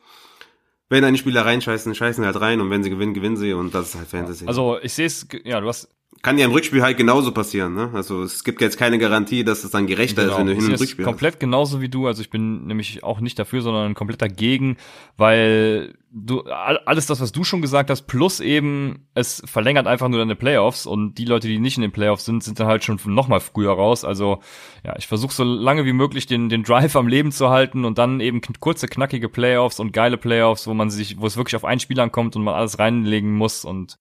wenn eine Spieler reinscheißen, scheißen halt rein und wenn sie gewinnen, gewinnen sie und das ist halt Fantasy. Also ich sehe es, ja, du hast. Kann ja im Rückspiel halt genauso passieren, ne? Also es gibt jetzt keine Garantie, dass es dann gerechter genau. ist, wenn du hin und Rückspiel komplett hast. genauso wie du, also ich bin nämlich auch nicht dafür, sondern komplett dagegen, weil du alles das, was du schon gesagt hast, plus eben es verlängert einfach nur deine Playoffs und die Leute, die nicht in den Playoffs sind, sind dann halt schon noch mal früher raus. Also ja, ich versuche so lange wie möglich den den Drive am Leben zu halten und dann eben kurze knackige Playoffs und geile Playoffs, wo man sich, wo es wirklich auf einen Spiel ankommt und man alles reinlegen muss und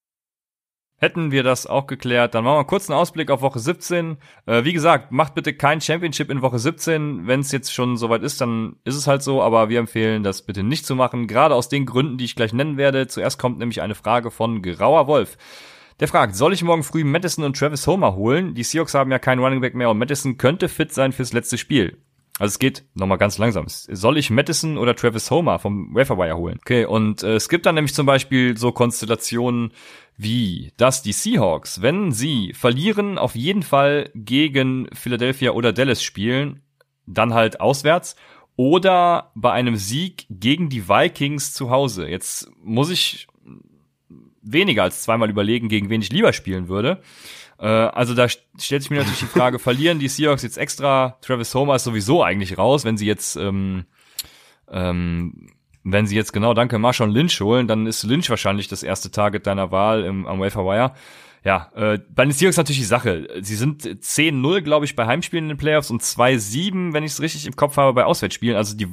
hätten wir das auch geklärt. Dann machen wir kurz einen Ausblick auf Woche 17. Äh, wie gesagt, macht bitte kein Championship in Woche 17. Wenn es jetzt schon soweit ist, dann ist es halt so, aber wir empfehlen das bitte nicht zu machen, gerade aus den Gründen, die ich gleich nennen werde. Zuerst kommt nämlich eine Frage von Grauer Wolf. Der fragt, soll ich morgen früh Madison und Travis Homer holen? Die Seahawks haben ja keinen Running Back mehr und Madison könnte fit sein fürs letzte Spiel. Also es geht nochmal ganz langsam. Soll ich Madison oder Travis Homer vom Waferwire holen? Okay, und äh, es gibt dann nämlich zum Beispiel so Konstellationen wie, dass die Seahawks, wenn sie verlieren, auf jeden Fall gegen Philadelphia oder Dallas spielen, dann halt auswärts oder bei einem Sieg gegen die Vikings zu Hause. Jetzt muss ich weniger als zweimal überlegen, gegen wen ich lieber spielen würde. Äh, also da stellt sich mir natürlich die Frage, verlieren die Seahawks jetzt extra? Travis Homer ist sowieso eigentlich raus, wenn sie jetzt ähm, ähm, wenn sie jetzt genau, danke, Marshawn Lynch holen, dann ist Lynch wahrscheinlich das erste Target deiner Wahl im, am Wafer Wire. Ja, äh, bei den Seahawks natürlich die Sache. Sie sind 10-0, glaube ich, bei Heimspielen in den Playoffs und 2-7, wenn ich es richtig im Kopf habe, bei Auswärtsspielen. Also die,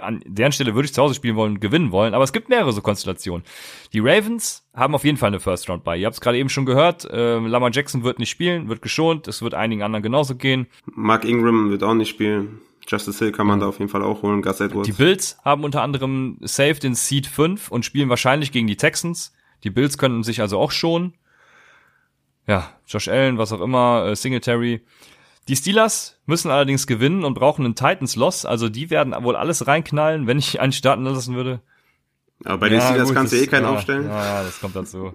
an deren Stelle würde ich zu Hause spielen wollen, gewinnen wollen. Aber es gibt mehrere so Konstellationen. Die Ravens haben auf jeden Fall eine First Round bei. Ihr habt es gerade eben schon gehört. Äh, Lamar Jackson wird nicht spielen, wird geschont. Es wird einigen anderen genauso gehen. Mark Ingram wird auch nicht spielen. Justice Hill kann man da auf jeden Fall auch holen. Gus Edwards. Die Bills haben unter anderem saved in Seed 5 und spielen wahrscheinlich gegen die Texans. Die Bills könnten sich also auch schonen ja, Josh Allen, was auch immer, äh, Singletary. Die Steelers müssen allerdings gewinnen und brauchen einen Titans Loss, also die werden wohl alles reinknallen, wenn ich einen starten lassen würde. Aber bei den Steelers gut, kannst du eh keinen ja, aufstellen. Ja, das kommt dazu.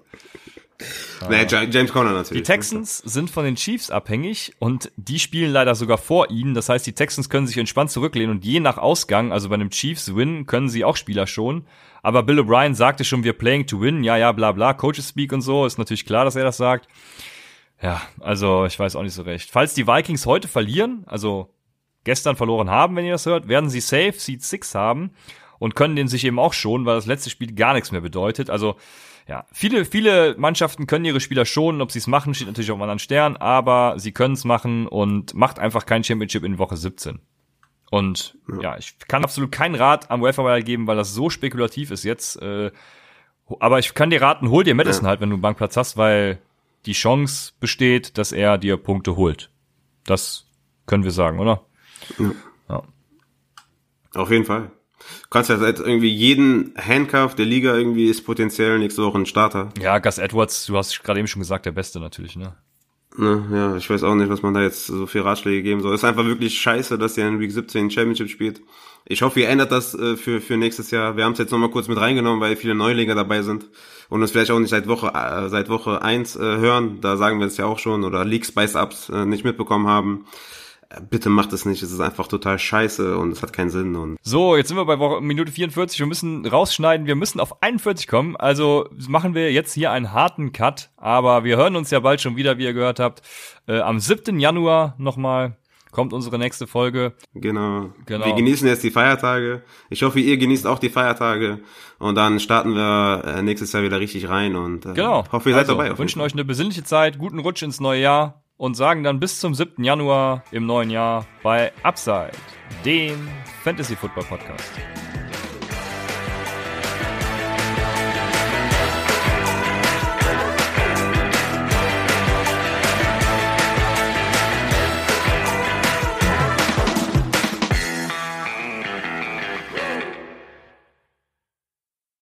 Nee, James Conner natürlich. Die Texans sind von den Chiefs abhängig und die spielen leider sogar vor ihnen. Das heißt, die Texans können sich entspannt zurücklehnen und je nach Ausgang, also bei einem Chiefs-Win, können sie auch Spieler schon. Aber Bill O'Brien sagte schon, wir playing to win. Ja, ja, bla bla, Coaches speak und so. Ist natürlich klar, dass er das sagt. Ja, also ich weiß auch nicht so recht. Falls die Vikings heute verlieren, also gestern verloren haben, wenn ihr das hört, werden sie safe Seed 6 haben und können den sich eben auch schon, weil das letzte Spiel gar nichts mehr bedeutet. Also ja, viele, viele Mannschaften können ihre Spieler schonen. Ob sie es machen, steht natürlich auf einem anderen Stern, aber sie können es machen und macht einfach kein Championship in Woche 17. Und ja, ja ich kann absolut keinen Rat am Waferwire geben, weil das so spekulativ ist jetzt. Äh, aber ich kann dir raten, hol dir Madison ja. halt, wenn du einen Bankplatz hast, weil die Chance besteht, dass er dir Punkte holt. Das können wir sagen, oder? Ja. Auf jeden Fall. Du kannst ja seit irgendwie jeden Handcuff der Liga irgendwie ist potenziell nächste Woche ein Starter. Ja, Gus Edwards, du hast gerade eben schon gesagt, der Beste natürlich, ne? Ne, ja, ich weiß auch nicht, was man da jetzt so viel Ratschläge geben soll. Es ist einfach wirklich scheiße, dass er in Week 17 Championship spielt. Ich hoffe, ihr ändert das äh, für, für nächstes Jahr. Wir haben es jetzt nochmal kurz mit reingenommen, weil viele Neulinge dabei sind und uns vielleicht auch nicht seit Woche äh, seit Woche eins äh, hören. Da sagen wir es ja auch schon oder League Spice Ups äh, nicht mitbekommen haben bitte macht es nicht, es ist einfach total scheiße und es hat keinen Sinn. Und so, jetzt sind wir bei Woche, Minute 44, wir müssen rausschneiden, wir müssen auf 41 kommen, also machen wir jetzt hier einen harten Cut, aber wir hören uns ja bald schon wieder, wie ihr gehört habt. Äh, am 7. Januar nochmal kommt unsere nächste Folge. Genau. genau. Wir genießen jetzt die Feiertage. Ich hoffe, ihr genießt auch die Feiertage. Und dann starten wir äh, nächstes Jahr wieder richtig rein und äh, genau. hoffe, ihr seid also, dabei. Wünschen euch eine besinnliche Zeit, guten Rutsch ins neue Jahr und sagen dann bis zum 7. Januar im neuen Jahr bei Upside, dem Fantasy Football Podcast.